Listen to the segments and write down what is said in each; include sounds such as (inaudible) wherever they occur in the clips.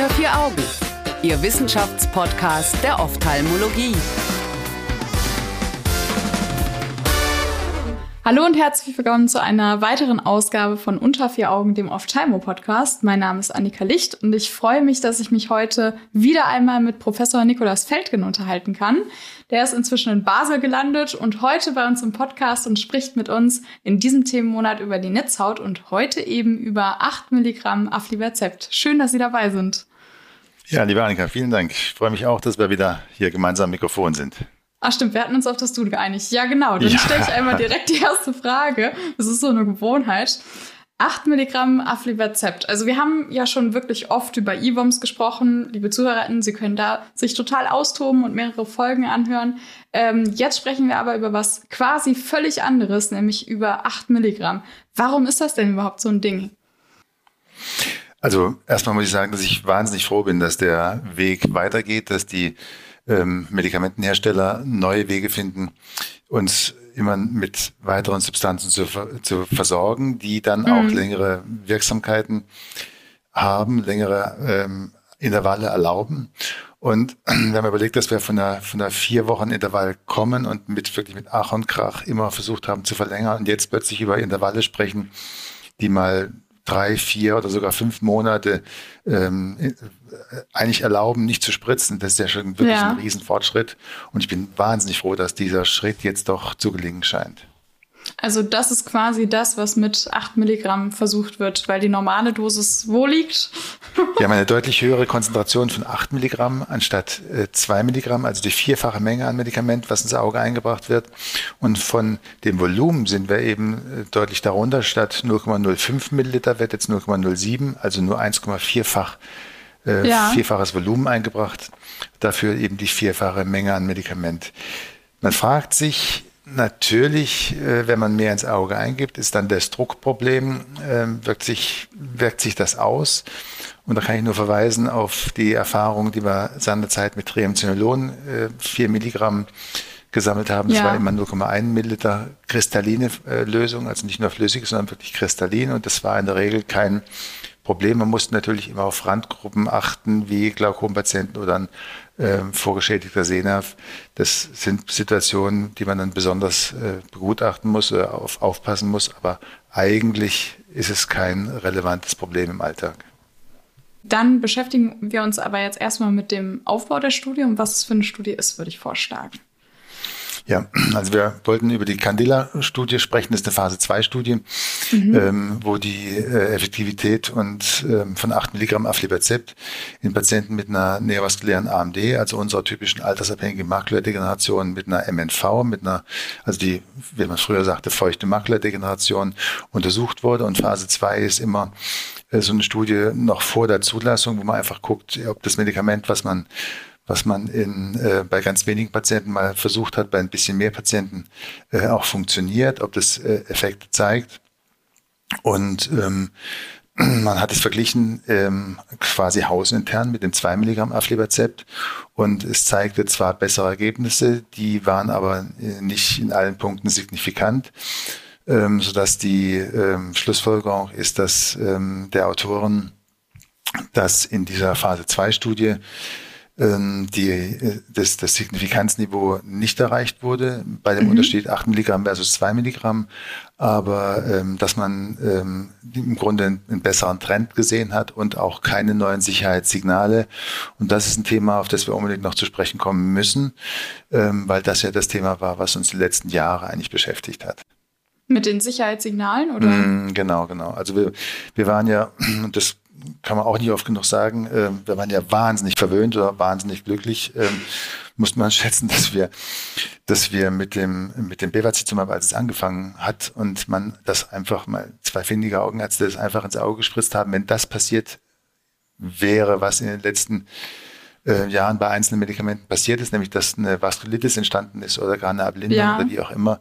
Unter vier Augen, Ihr Wissenschaftspodcast der Ophthalmologie. Hallo und herzlich willkommen zu einer weiteren Ausgabe von Unter vier Augen, dem Ophthalmo-Podcast. Mein Name ist Annika Licht und ich freue mich, dass ich mich heute wieder einmal mit Professor Nikolaus Feldgen unterhalten kann. Der ist inzwischen in Basel gelandet und heute bei uns im Podcast und spricht mit uns in diesem Themenmonat über die Netzhaut und heute eben über 8 Milligramm Aflibercept. Schön, dass Sie dabei sind. Ja, liebe Annika, vielen Dank. Ich freue mich auch, dass wir wieder hier gemeinsam am Mikrofon sind. Ach stimmt, wir hatten uns auf das Du geeinigt. Ja, genau. Dann ja. stelle ich einmal direkt die erste Frage. Das ist so eine Gewohnheit. 8 Milligramm Aflibercept. Also wir haben ja schon wirklich oft über IVOMS gesprochen. Liebe ZuhörerInnen, Sie können da sich total austoben und mehrere Folgen anhören. Ähm, jetzt sprechen wir aber über was quasi völlig anderes, nämlich über 8 Milligramm. Warum ist das denn überhaupt so ein Ding? Also erstmal muss ich sagen, dass ich wahnsinnig froh bin, dass der Weg weitergeht, dass die ähm, Medikamentenhersteller neue Wege finden, uns immer mit weiteren Substanzen zu, zu versorgen, die dann mhm. auch längere Wirksamkeiten haben, längere ähm, Intervalle erlauben. Und (clears throat) wir haben überlegt, dass wir von einer, von einer vier Wochen Intervall kommen und mit wirklich mit Ach und Krach immer versucht haben zu verlängern und jetzt plötzlich über Intervalle sprechen, die mal drei, vier oder sogar fünf Monate ähm, äh, eigentlich erlauben, nicht zu spritzen. Das ist ja schon wirklich ja. ein Riesenfortschritt. Und ich bin wahnsinnig froh, dass dieser Schritt jetzt doch zu gelingen scheint. Also das ist quasi das, was mit 8 Milligramm versucht wird, weil die normale Dosis wo liegt? (laughs) Wir haben eine deutlich höhere Konzentration von 8 Milligramm anstatt äh, 2 Milligramm, also die vierfache Menge an Medikament, was ins Auge eingebracht wird. Und von dem Volumen sind wir eben äh, deutlich darunter. Statt 0,05 Milliliter wird jetzt 0,07, also nur 1,4-fach äh, ja. vierfaches Volumen eingebracht. Dafür eben die vierfache Menge an Medikament. Man fragt sich, Natürlich, äh, wenn man mehr ins Auge eingibt, ist dann das Druckproblem, ähm, wirkt sich, wirkt sich das aus. Und da kann ich nur verweisen auf die Erfahrung, die wir seinerzeit mit Triamcinolon, 4 äh, Milligramm gesammelt haben. Das ja. war immer 0,1 Milliliter kristalline äh, Lösung, also nicht nur flüssig, sondern wirklich kristallin. Und das war in der Regel kein Problem. Man musste natürlich immer auf Randgruppen achten, wie Glaukompatienten oder ein äh, vorgeschädigter Sehnerv. Das sind Situationen, die man dann besonders äh, begutachten muss oder auf, aufpassen muss. Aber eigentlich ist es kein relevantes Problem im Alltag. Dann beschäftigen wir uns aber jetzt erstmal mit dem Aufbau der Studie und was es für eine Studie ist, würde ich vorschlagen. Ja, also wir wollten über die Candela-Studie sprechen. Das ist eine Phase-2-Studie, mhm. ähm, wo die äh, Effektivität und ähm, von 8 Milligramm Aflibercept in Patienten mit einer neovaskulären AMD, also unserer typischen altersabhängigen Makuladegeneration mit einer MNV, mit einer, also die, wie man früher sagte, feuchte Makuladegeneration untersucht wurde. Und Phase 2 ist immer äh, so eine Studie noch vor der Zulassung, wo man einfach guckt, ob das Medikament, was man was man in, äh, bei ganz wenigen Patienten mal versucht hat, bei ein bisschen mehr Patienten äh, auch funktioniert, ob das äh, Effekte zeigt. Und ähm, (clears throat) man hat es verglichen ähm, quasi hausintern mit dem 2 Milligramm Aflibercept und es zeigte zwar bessere Ergebnisse, die waren aber äh, nicht in allen Punkten signifikant, ähm, sodass die ähm, Schlussfolgerung ist, dass ähm, der Autoren, dass in dieser Phase 2 Studie die, äh, das, das Signifikanzniveau nicht erreicht wurde, bei dem mhm. Unterschied 8 Milligramm versus 2 Milligramm, aber ähm, dass man ähm, im Grunde einen, einen besseren Trend gesehen hat und auch keine neuen Sicherheitssignale. Und das ist ein Thema, auf das wir unbedingt noch zu sprechen kommen müssen, ähm, weil das ja das Thema war, was uns die letzten Jahre eigentlich beschäftigt hat. Mit den Sicherheitssignalen, oder? Mm, genau, genau. Also wir, wir waren ja, (clears throat) das kann man auch nicht oft genug sagen, äh, wir waren ja wahnsinnig verwöhnt oder wahnsinnig glücklich, ähm, muss man (laughs) schätzen, dass wir, dass wir mit dem, mit dem Bevacizumab, als es angefangen hat und man das einfach mal, zwei findige Augenärzte das einfach ins Auge gespritzt haben, wenn das passiert wäre, was in den letzten äh, Jahren bei einzelnen Medikamenten passiert ist, nämlich dass eine Vaskulitis entstanden ist oder gar eine Ablindung ja. oder wie auch immer,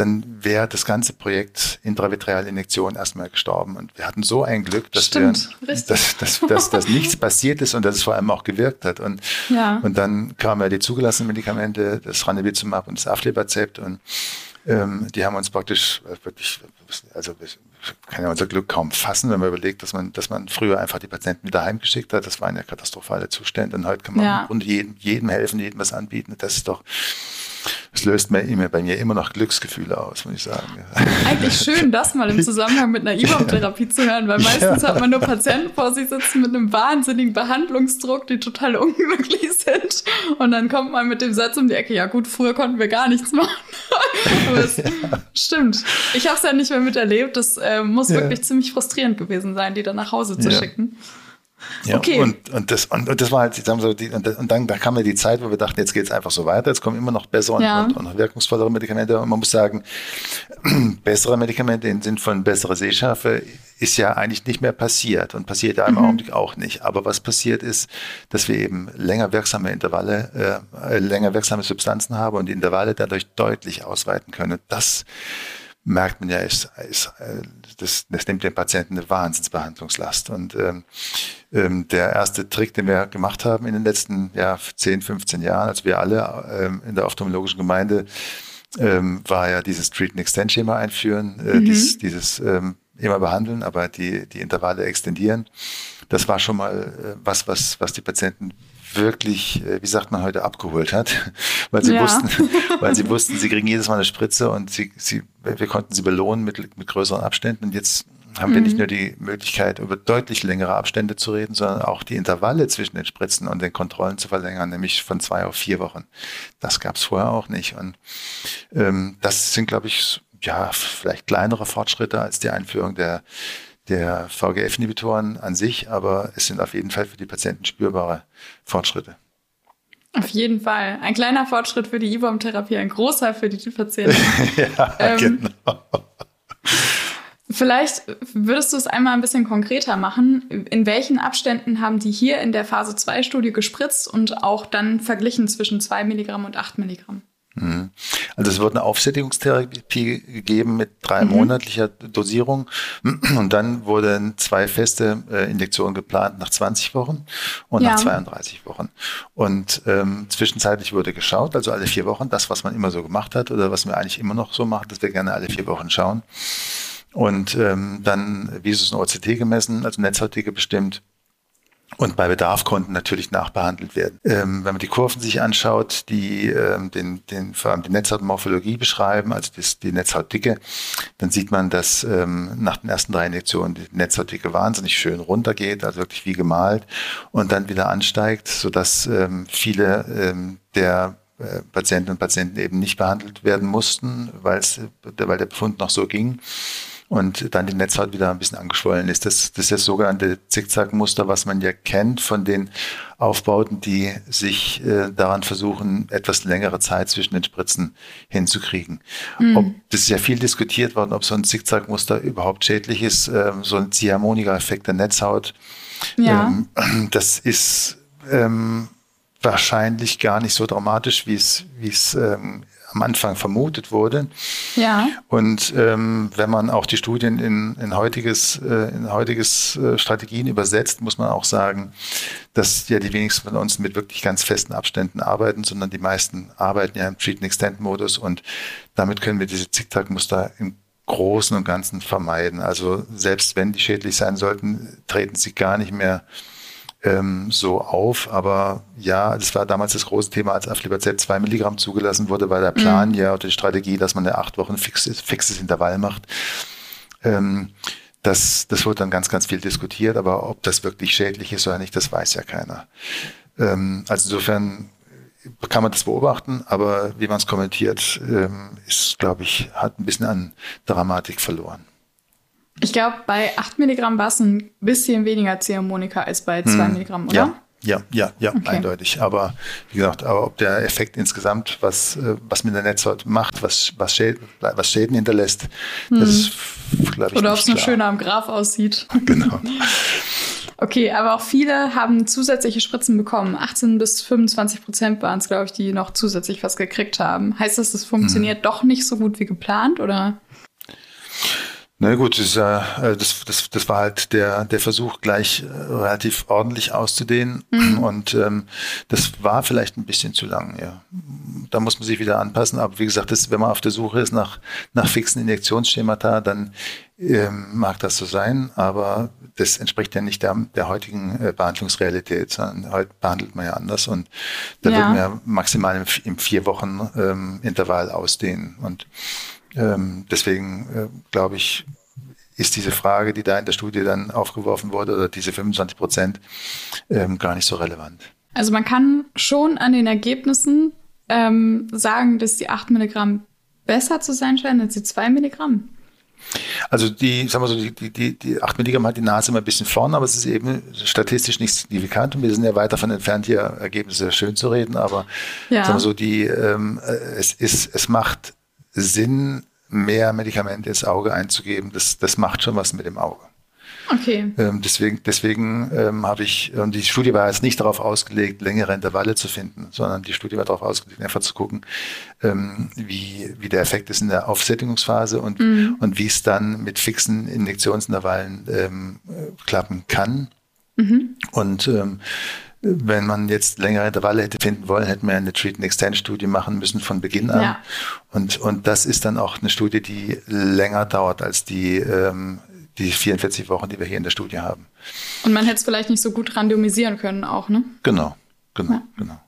dann wäre das ganze Projekt Intravitrealinjektion erstmal gestorben. Und wir hatten so ein Glück, dass, Stimmt, wir, dass, dass, dass, dass nichts passiert ist und dass es vor allem auch gewirkt hat. Und, ja. und dann kamen ja die zugelassenen Medikamente, das Ranibizumab und das Aflibercept und ähm, die haben uns praktisch äh, wirklich, also kann ja unser Glück kaum fassen, wenn man überlegt, dass man, dass man früher einfach die Patienten wieder heimgeschickt hat. Das waren ja katastrophale Zustände. Und heute kann man ja. im Grunde jedem, jedem helfen, jedem was anbieten. Das ist doch, das löst mir immer, bei mir immer noch Glücksgefühle aus, muss ich sagen. Eigentlich schön, das mal im (laughs) Zusammenhang mit einer IBOM-Therapie zu hören, weil meistens ja. hat man nur Patienten vor sich sitzen mit einem wahnsinnigen Behandlungsdruck, die total unglücklich sind. Und dann kommt man mit dem Satz um die Ecke, ja gut, früher konnten wir gar nichts machen. (laughs) Aber es ja. stimmt. Ich habe es ja nicht mehr miterlebt. Das äh, muss ja. wirklich ziemlich frustrierend gewesen sein, die dann nach Hause zu schicken. Ja, okay. und, und, das, und, und das war halt, sagen so, die, und, und dann da kam ja die Zeit, wo wir dachten, jetzt geht es einfach so weiter, jetzt kommen immer noch bessere ja. und, und, wirkungsvollere Medikamente. Und man muss sagen, (clears throat) bessere Medikamente im Sinn von bessere Sehschärfe ist ja eigentlich nicht mehr passiert und passiert ja im mhm. Augenblick auch nicht. Aber was passiert ist, dass wir eben länger wirksame Intervalle, äh, länger wirksame Substanzen haben und die Intervalle dadurch deutlich ausweiten können. Das merkt man ja, ist, ist, äh, das, das nimmt den Patienten eine Wahnsinnsbehandlungslast. Und ähm, ähm, der erste Trick, den wir gemacht haben in den letzten ja, 10, 15 Jahren, also wir alle ähm, in der ophthalmologischen Gemeinde, ähm, war ja dieses Treat and Extend Schema einführen, äh, mhm. dieses, dieses ähm, immer behandeln, aber die, die Intervalle extendieren. Das war schon mal äh, was, was, was die Patienten wirklich, äh, wie sagt man heute, abgeholt hat, (laughs) weil sie ja. wussten, (laughs) weil sie wussten, sie kriegen jedes Mal eine Spritze und sie, sie, wir konnten sie belohnen mit, mit größeren Abständen. Und jetzt haben mhm. wir nicht mhm. nur die Möglichkeit, über deutlich längere Abstände zu reden, sondern auch die Intervalle zwischen den Spritzen und den Kontrollen zu verlängern, nämlich von zwei auf vier Wochen. Das gab es vorher auch nicht. Und ähm, das sind, glaube ich, ja, vielleicht kleinere Fortschritte als die Einführung der der VGF-Inhibitoren an sich, aber es sind auf jeden Fall für die Patienten spürbare Fortschritte. Auf jeden Fall. Ein kleiner Fortschritt für die IBOM-Therapie, ein großer für die Patienten. (laughs) ja, ähm, genau. Vielleicht würdest du es einmal ein bisschen konkreter machen. In welchen Abständen haben die hier in der Phase 2-Studie gespritzt und auch dann verglichen zwischen 2 Milligramm und 8 Milligramm? Mhm. Also es wird eine Aufsättigungstherapie gegeben mit drei mhm. monatlicher Dosierung und dann wurden zwei feste äh, Injektionen geplant nach 20 Wochen und ja. nach 32 Wochen. Und ähm, zwischenzeitlich wurde geschaut, also alle vier Wochen, das, was man immer so gemacht hat oder was wir eigentlich immer noch so machen, dass wir gerne alle vier Wochen schauen. Und ähm, dann Visus und OCT gemessen, also Netzhautdicke bestimmt und bei Bedarf konnten natürlich nachbehandelt werden. Ähm, wenn man die Kurven sich anschaut, die ähm, den, den, vor allem die Netzhautmorphologie beschreiben, also das, die Netzhautdicke, dann sieht man, dass ähm, nach den ersten drei Injektionen die Netzhautdicke wahnsinnig schön runtergeht, also wirklich wie gemalt, und dann wieder ansteigt, sodass ähm, viele ähm, der äh, Patientinnen und Patienten eben nicht behandelt werden mussten, weil weil der Befund noch so ging und dann die Netzhaut wieder ein bisschen angeschwollen ist. Das, das ist das sogenannte Zickzackmuster, was man ja kennt von den Aufbauten, die sich äh, daran versuchen, etwas längere Zeit zwischen den Spritzen hinzukriegen. Mhm. Ob, das ist ja viel diskutiert worden, ob so ein Zickzackmuster überhaupt schädlich ist, ähm, so ein Ziehharmonika-Effekt der Netzhaut. Ja. Ähm, (clears throat) das ist ähm, wahrscheinlich gar nicht so dramatisch, wie es, wie es ähm, am Anfang vermutet wurde. Ja. Und ähm, wenn man auch die Studien in, in heutiges, äh, in heutiges äh, Strategien übersetzt, muss man auch sagen, dass ja die wenigsten von uns mit wirklich ganz festen Abständen arbeiten, sondern die meisten arbeiten ja im Treat-and-Extend-Modus und damit können wir diese Zickzack-Muster im Großen und Ganzen vermeiden. Also selbst wenn die schädlich sein sollten, treten sie gar nicht mehr ähm, so auf. Aber ja, das war damals das große Thema, als Aflibercept 2 Milligramm zugelassen wurde, weil der Plan mhm. ja oder die Strategie, dass man eine acht Wochen fixes, fixes Intervall macht. Ähm, das, das wurde dann ganz, ganz viel diskutiert, aber ob das wirklich schädlich ist oder nicht, das weiß ja keiner. Ähm, also insofern kann man das beobachten, aber wie man es kommentiert, ähm, ist, glaube ich, hat ein bisschen an Dramatik verloren. Ich glaube, bei 8 Milligramm war es ein bisschen weniger Ziehharmonika als bei 2 hm. Milligramm, oder? Ja. Ja, ja, ja, okay. eindeutig. Aber wie gesagt, aber ob der Effekt insgesamt, was, äh, was mit der Netzhaut macht, was, was, Schäden, was Schäden hinterlässt, hm. das ist, glaube ich, Oder ob es nur schöner am Graph aussieht. (laughs) Genau. (laughs) okay, aber auch viele haben zusätzliche Spritzen bekommen. 18 bis 25 Prozent waren es, glaube ich, die noch zusätzlich was gekriegt haben. Heißt das, es funktioniert hm. doch nicht so gut wie geplant, oder? Na gut, das, äh, das, das, das war halt der, der Versuch, gleich äh, relativ ordentlich auszudehnen. Mhm. Und ähm, das war vielleicht ein bisschen zu lang, ja. Da muss man sich wieder anpassen. Aber wie gesagt, das, wenn man auf der Suche ist nach, nach fixen Injektionsschemata, dann ähm, mag das so sein. Aber das entspricht ja nicht der, der heutigen äh, Behandlungsrealität, sondern heute behandelt man ja anders. Und da ja. wird man ja maximal im, im vier Wochen ähm, Intervall ausdehnen. Und ähm, deswegen äh, glaube ich, ist diese Frage, die da in der Studie dann aufgeworfen wurde, oder diese 25 Prozent, ähm, gar nicht so relevant. Also man kann schon an den Ergebnissen ähm, sagen, dass die 8 Milligramm besser zu sein scheinen als die 2 Milligramm. Also die, sagen wir so, die, die, die 8 Milligramm hat die Nase immer ein bisschen vorne, aber es ist eben statistisch nicht signifikant und wir sind ja weit davon entfernt, hier Ergebnisse schön zu reden, aber ja. sagen wir so, die, ähm, äh, es, ist, es macht Sinn, mehr Medikamente ins Auge einzugeben. Das, das macht schon was mit dem Auge. Okay. Ähm, deswegen deswegen ähm, habe ich, und die Studie war jetzt nicht darauf ausgelegt, längere Intervalle zu finden, sondern die Studie war darauf ausgelegt, einfach zu gucken, ähm, wie, wie der Effekt ist in der Aufsättigungsphase und, mhm. und wie es dann mit fixen Injektionsintervallen ähm, klappen kann. Mhm. Und ähm, wenn man jetzt längere Intervalle hätte finden wollen, hätten wir eine Treat-and-Extend-Studie machen müssen von Beginn an. Ja. Und, und das ist dann auch eine Studie, die länger dauert als die, ähm, die 44 Wochen, die wir hier in der Studie haben. Und man hätte es vielleicht nicht so gut randomisieren können auch, ne? Genau, genau, ja. genau.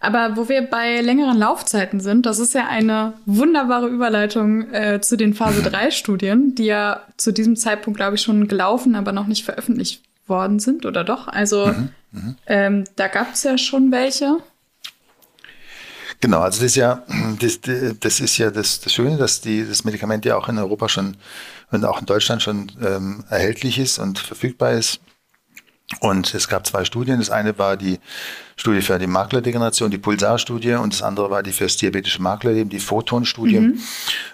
Aber wo wir bei längeren Laufzeiten sind, das ist ja eine wunderbare Überleitung äh, zu den Phase (laughs) 3 Studien, die ja zu diesem Zeitpunkt, glaube ich, schon gelaufen, aber noch nicht veröffentlicht worden sind, oder doch? Also mhm, mhm. ähm, da gab es ja schon welche. Genau, also das ist ja, das, das ist ja das, das Schöne, dass die, das Medikament ja auch in Europa schon und auch in Deutschland schon ähm, erhältlich ist und verfügbar ist. Und es gab zwei Studien. Das eine war die Studie für die Maklerdegeneration, die Pulsar-Studie, und das andere war die für das diabetische Maklerleben, die Photon-Studie. Mhm.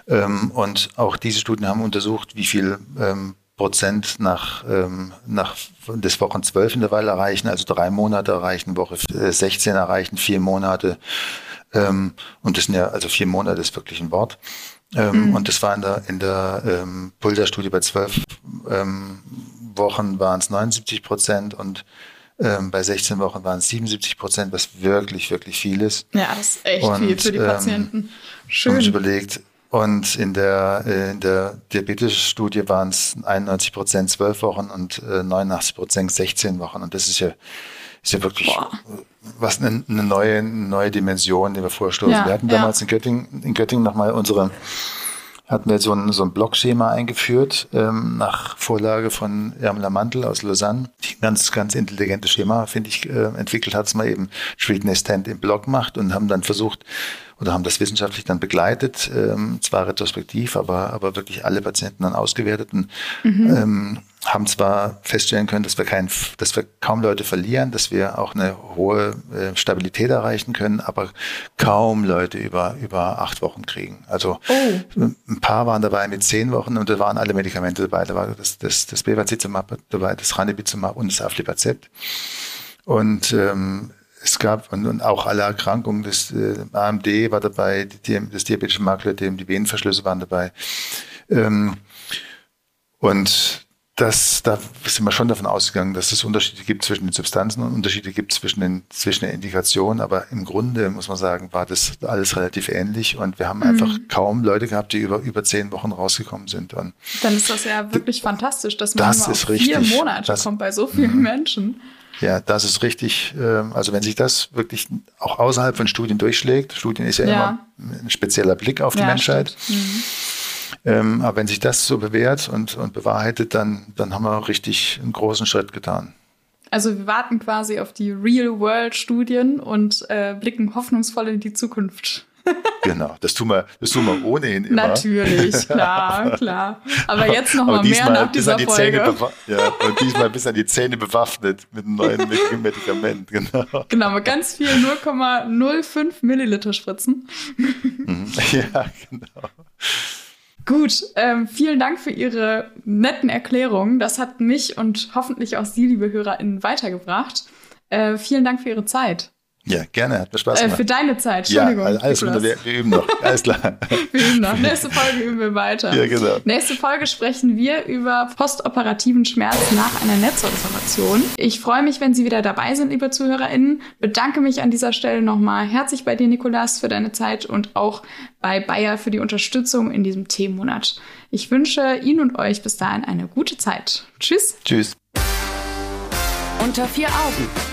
Ähm, und auch diese Studien haben untersucht, wie viel ähm, Prozent nach, ähm, nach des Wochen 12 Intervall erreichen, also drei Monate erreichen, Woche 16 erreichen, vier Monate. Ähm, und das sind ja, also vier Monate ist wirklich ein Wort. Ähm, mhm. Und das war in der, in der ähm, Pulsar-Studie bei zwölf ähm, Wochen waren es 79 Prozent und ähm, bei 16 Wochen waren es 77 Prozent, was wirklich, wirklich viel ist. Ja, das ist echt und, viel für die ähm, Patienten. Schön. Und ich überlegt, und in der, äh, in der Diabetes-Studie waren es 91 Prozent zwölf Wochen und 89 Prozent 16 Wochen. Und das ist ja, ist ja wirklich Boah. was eine, eine, neue, eine neue Dimension, die wir vorstoßen. Ja, wir hatten damals ja. in Göttingen, in Göttingen nochmal unsere hatten wir so ein, so ein Blockschema eingeführt, ähm, nach Vorlage von Ermler Mantel aus Lausanne, die ein ganz, ganz intelligentes Schema, finde ich, äh, entwickelt hat, es mal eben Treat Stand im Block macht und haben dann versucht, oder haben das wissenschaftlich dann begleitet, ähm, zwar retrospektiv, aber, aber wirklich alle Patienten dann ausgewertet und mhm. ähm, haben zwar feststellen können, dass wir, kein, dass wir kaum Leute verlieren, dass wir auch eine hohe äh, Stabilität erreichen können, aber kaum Leute über, über acht Wochen kriegen. Also oh. ein paar waren dabei mit zehn Wochen und da waren alle Medikamente dabei. Da war das, das, das Bevacizumab dabei, das Ranibizumab und das Aflibercept. Und ähm, es gab und, und auch alle Erkrankungen, das äh, AMD war dabei, die, das diabetische Maklerödem, die Venenverschlüsse waren dabei. Ähm, und das, da sind wir schon davon ausgegangen, dass es Unterschiede gibt zwischen den Substanzen und Unterschiede gibt zwischen den, zwischen den Indikationen. Aber im Grunde muss man sagen, war das alles relativ ähnlich und wir haben mhm. einfach kaum Leute gehabt, die über, über zehn Wochen rausgekommen sind. Und Dann ist das ja wirklich fantastisch, dass man das vier Monate das, kommt bei so vielen mhm. Menschen. Ja, das ist richtig. Ähm, also wenn sich das wirklich auch außerhalb von Studien durchschlägt, Studien ist ja, ja. immer ein spezieller Blick auf die ja, Menschheit. Mhm. Ähm, aber wenn sich das so bewährt und, und bewahrheitet, dann, dann haben wir richtig einen großen Schritt getan. Also wir warten quasi auf die Real-World-Studien und äh, blicken hoffnungsvoll in die Zukunft. Genau, das tun wir, das tun wir ohnehin immer. Natürlich, (laughs) klar, klar. Aber jetzt noch mal mehr nach dieser die Folge. ja, und diesmal bis an die Zähne bewaffnet mit einem neuen Medikament, genau. Genau, mit ganz viel 0,05 Milliliter Spritzen. Mhm. (laughs) ja, genau. Gut, ähm, vielen Dank für Ihre netten Erklärungen. Das hat mich und hoffentlich auch Sie, liebe HörerInnen, weitergebracht. Äh, vielen Dank für Ihre Zeit. Ja, gerne, hat mir Spaß gemacht. Äh, für deine Zeit, Entschuldigung. Ja, alles wieder, wir, wir üben noch, (laughs) alles klar. wir üben noch. (laughs) Nächste Folge üben wir weiter. Ja, genau. Nächste Folge sprechen wir über postoperativen Schmerz nach einer Netzoperation. Ich freue mich, wenn Sie wieder dabei sind, liebe ZuhörerInnen. Bedanke mich an dieser Stelle nochmal herzlich bei dir, Nikolas, für deine Zeit und auch bei Bayer für die Unterstützung in diesem Themenmonat. Ich wünsche Ihnen und euch bis dahin eine gute Zeit. Tschüss. Tschüss. Unter vier Augen